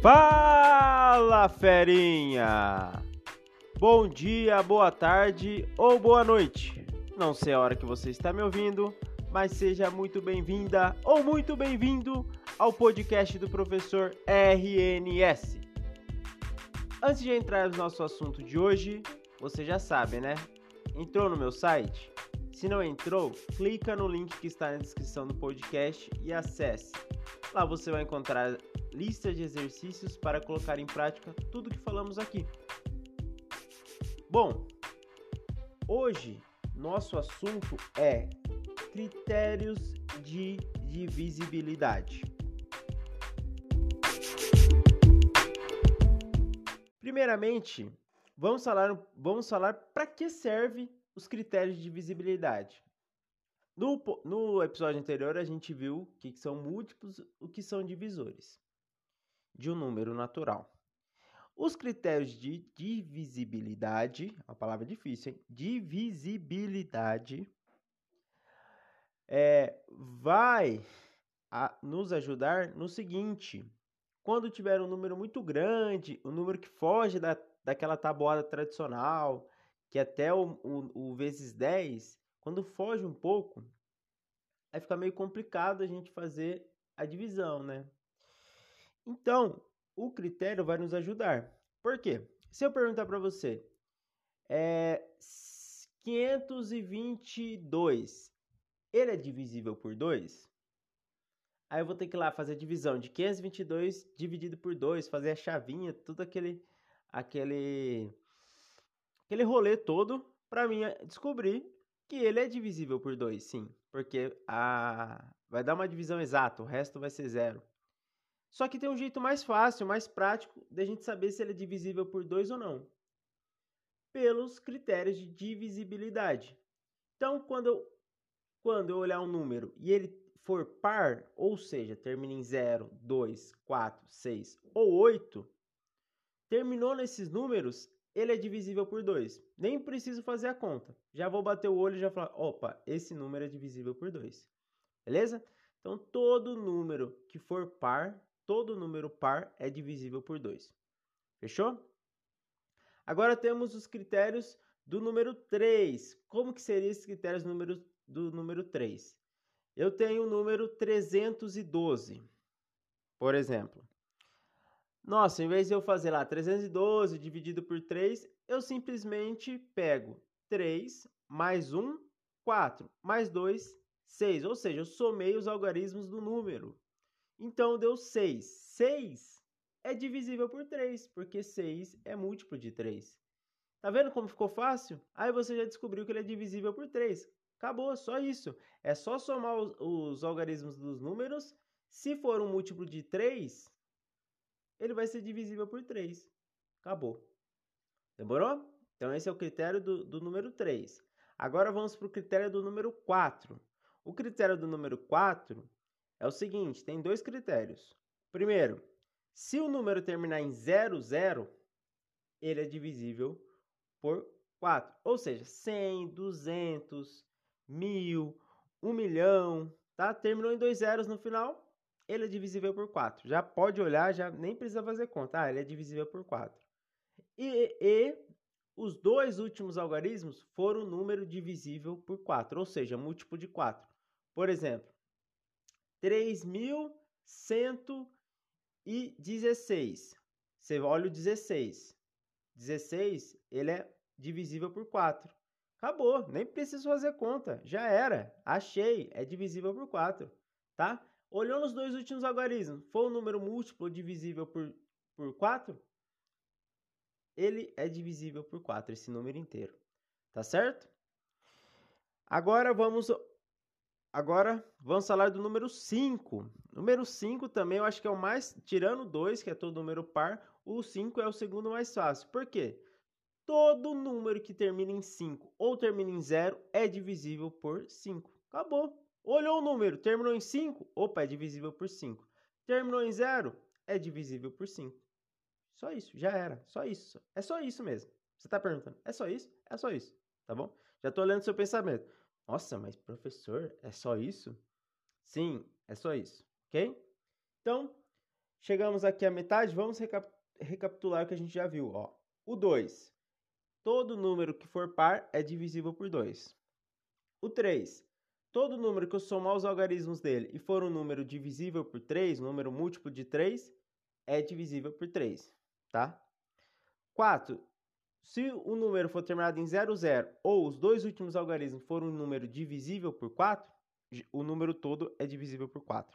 Fala, ferinha! Bom dia, boa tarde ou boa noite. Não sei a hora que você está me ouvindo, mas seja muito bem-vinda ou muito bem-vindo ao podcast do professor RNS. Antes de entrar no nosso assunto de hoje, você já sabe, né? Entrou no meu site? Se não entrou, clica no link que está na descrição do podcast e acesse. Lá você vai encontrar lista de exercícios para colocar em prática tudo que falamos aqui. Bom, hoje nosso assunto é critérios de divisibilidade. Primeiramente, vamos falar, vamos falar para que serve os critérios de divisibilidade. No, no episódio anterior, a gente viu o que são múltiplos, o que são divisores de um número natural. Os critérios de divisibilidade, uma palavra difícil, hein? Divisibilidade é, vai a, nos ajudar no seguinte: quando tiver um número muito grande, um número que foge da, daquela tabuada tradicional, que até o, o, o vezes 10, quando foge um pouco, aí fica meio complicado a gente fazer a divisão, né? Então, o critério vai nos ajudar. Por quê? Se eu perguntar para você, é 522, ele é divisível por 2? Aí eu vou ter que ir lá fazer a divisão de 522 dividido por 2, fazer a chavinha, tudo aquele aquele aquele rolê todo para mim descobrir que ele é divisível por 2, sim, porque a vai dar uma divisão exata, o resto vai ser zero. Só que tem um jeito mais fácil, mais prático da gente saber se ele é divisível por 2 ou não. Pelos critérios de divisibilidade. Então, quando eu, quando eu olhar um número e ele for par, ou seja, termina em 0, 2, 4, 6 ou 8, terminou nesses números, ele é divisível por 2. Nem preciso fazer a conta. Já vou bater o olho e já falar, opa, esse número é divisível por 2. Beleza? Então, todo número que for par, todo número par é divisível por 2. Fechou? Agora temos os critérios do número 3. Como que seriam esses critérios do número, do número 3? Eu tenho o número 312, por exemplo. Nossa, em vez de eu fazer lá 312 dividido por 3, eu simplesmente pego 3 mais 1, 4, mais 2, 6. Ou seja, eu somei os algarismos do número. Então deu 6. 6 é divisível por 3, porque 6 é múltiplo de 3. Tá vendo como ficou fácil? Aí você já descobriu que ele é divisível por 3. Acabou, só isso. É só somar os, os algarismos dos números. Se for um múltiplo de 3, ele vai ser divisível por 3. Acabou. Demorou? Então, esse é o critério do, do número 3. Agora vamos para o critério do número 4. O critério do número 4 é o seguinte: tem dois critérios. Primeiro, se o número terminar em 00, ele é divisível por 4. Ou seja, 100, 200, 1000, 1 milhão, tá? Terminou em dois zeros no final, ele é divisível por 4. Já pode olhar, já nem precisa fazer conta. Ah, ele é divisível por 4. E, e os dois últimos algarismos foram número divisível por 4, ou seja, múltiplo de 4. Por exemplo, 3.116. Você olha o 16. 16, ele é divisível por 4. Acabou, nem preciso fazer conta. Já era. Achei, é divisível por 4, tá? Olhou nos dois últimos algarismos, for um número múltiplo divisível por, por 4, ele é divisível por 4, esse número inteiro. Tá certo? Agora vamos agora vamos falar do número 5. Número 5 também eu acho que é o mais, tirando 2, que é todo número par, o 5 é o segundo mais fácil. Por quê? Todo número que termina em 5 ou termina em 0 é divisível por 5. Acabou. Olhou o número, terminou em 5, opa, é divisível por 5. Terminou em 0, é divisível por 5. Só isso, já era, só isso. É só isso mesmo. Você está perguntando, é só isso? É só isso, tá bom? Já estou olhando seu pensamento. Nossa, mas professor, é só isso? Sim, é só isso, ok? Então, Chegamos aqui à metade, vamos recap recapitular o que a gente já viu. Ó. O 2. Todo número que for par é divisível por 2. O 3. Todo número que eu somar os algarismos dele e for um número divisível por 3, um número múltiplo de 3, é divisível por 3, tá? 4. Se o número for terminado em 00 ou os dois últimos algarismos forem um número divisível por 4, o número todo é divisível por 4.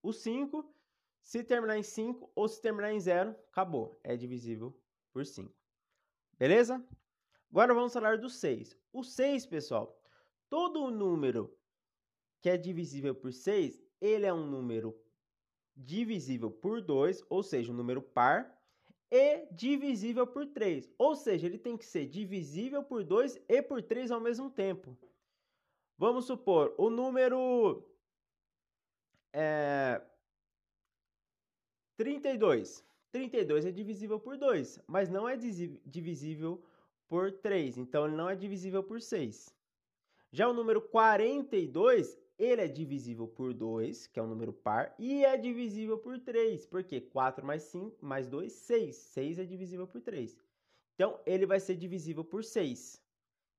O 5, se terminar em 5 ou se terminar em 0, acabou, é divisível por 5. Beleza? Agora vamos falar do 6. O 6, pessoal, todo número que é divisível por 6, ele é um número divisível por 2, ou seja, um número par, e divisível por 3. Ou seja, ele tem que ser divisível por 2 e por 3 ao mesmo tempo. Vamos supor, o número é, 32. 32 é divisível por 2, mas não é divisível por 3, então ele não é divisível por 6. Já o número 42, ele é divisível por 2, que é um número par, e é divisível por 3, porque 4 mais 5 mais 2, 6. 6 é divisível por 3. Então, ele vai ser divisível por 6.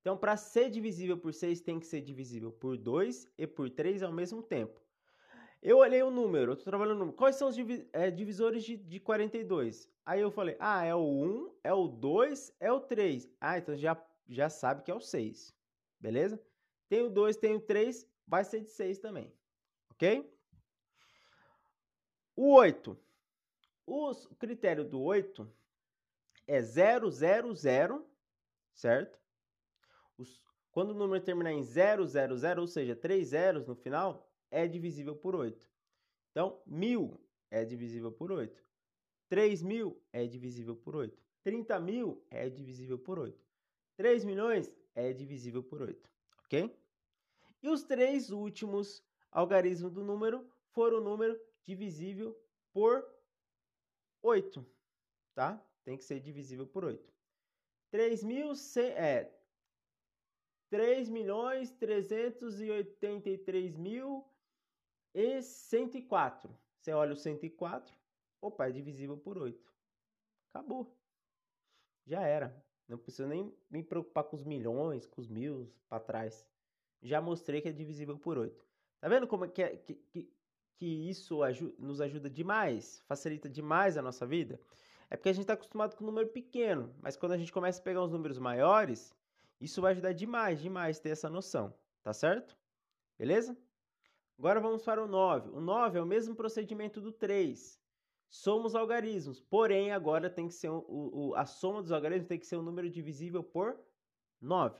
Então, para ser divisível por 6, tem que ser divisível por 2 e por 3 ao mesmo tempo. Eu olhei o número, eu estou trabalhando o número. Quais são os é, divisores de, de 42? Aí eu falei, ah, é o 1, é o 2, é o 3. Ah, então já, já sabe que é o 6. Beleza? Tem o 2, tem o 3, vai ser de 6 também. Ok? O 8. O critério do 8 é 0, 0, 0, certo? Os, quando o número terminar em 0, 0, 0, ou seja, 3 zeros no final, é divisível por 8. Então, 1000 é divisível por 8. 3 mil é divisível por 8. 30 mil é divisível por 8. 3 milhões é divisível por 8. Ok? E os três últimos algarismos do número foram o número divisível por 8. Tá? Tem que ser divisível por 8. 3 mil é 3 milhões 383 mil e 104. Você olha o 104, opa, é divisível por 8. Acabou. Já era. Não preciso nem me preocupar com os milhões, com os mil para trás. Já mostrei que é divisível por 8. Tá vendo como é que, é, que, que, isso aju nos ajuda demais? Facilita demais a nossa vida? É porque a gente está acostumado com um número pequeno, mas quando a gente começa a pegar uns números maiores, isso vai ajudar demais, demais ter essa noção, tá certo? Beleza? Agora vamos para o 9. O 9 é o mesmo procedimento do 3. Somos algarismos, porém agora tem que ser o, o, a soma dos algarismos tem que ser um número divisível por 9.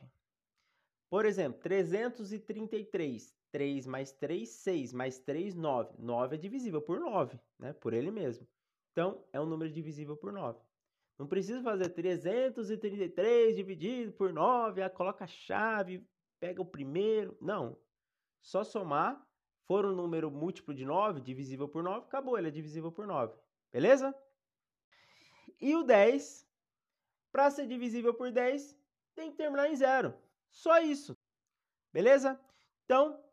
Por exemplo, 333. 3 mais 3, 6 mais 3, 9. 9 é divisível por 9, né? por ele mesmo. Então, é um número divisível por 9. Não precisa fazer 333 dividido por 9, ah, coloca a chave, pega o primeiro. Não. Só somar for um número múltiplo de 9, divisível por 9, acabou, ele é divisível por 9. Beleza? E o 10, para ser divisível por 10, tem que terminar em zero. Só isso. Beleza? Então,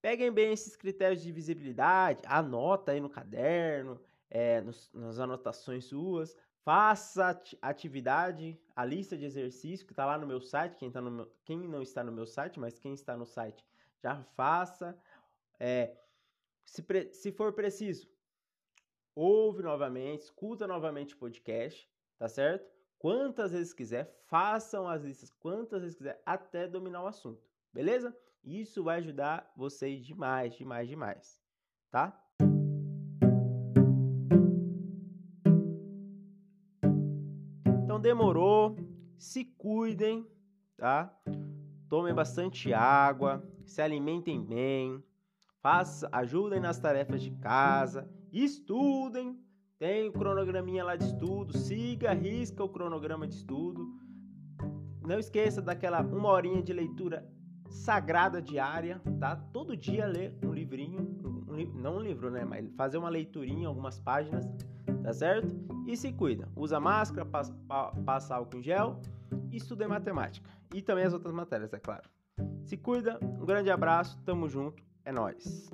peguem bem esses critérios de divisibilidade, anota aí no caderno, é, nos, nas anotações suas, faça atividade, a lista de exercícios que está lá no meu site, quem, tá no meu, quem não está no meu site, mas quem está no site já faça. É, se, se for preciso, ouve novamente, escuta novamente o podcast, tá certo? Quantas vezes quiser, façam as listas quantas vezes quiser, até dominar o assunto, beleza? Isso vai ajudar vocês demais, demais, demais, tá? Então demorou, se cuidem, tá? Tomem bastante água, se alimentem bem, Faça, ajudem nas tarefas de casa, estudem. Tem o cronograminha lá de estudo, siga, risca o cronograma de estudo. Não esqueça daquela uma horinha de leitura sagrada diária, tá? Todo dia ler um livrinho, um, não um livro, né? Mas fazer uma leiturinha, algumas páginas, tá certo? E se cuida. Usa máscara, passa, passa álcool em gel e estuda matemática. E também as outras matérias, é claro. Se cuida, um grande abraço, tamo junto. É nóis.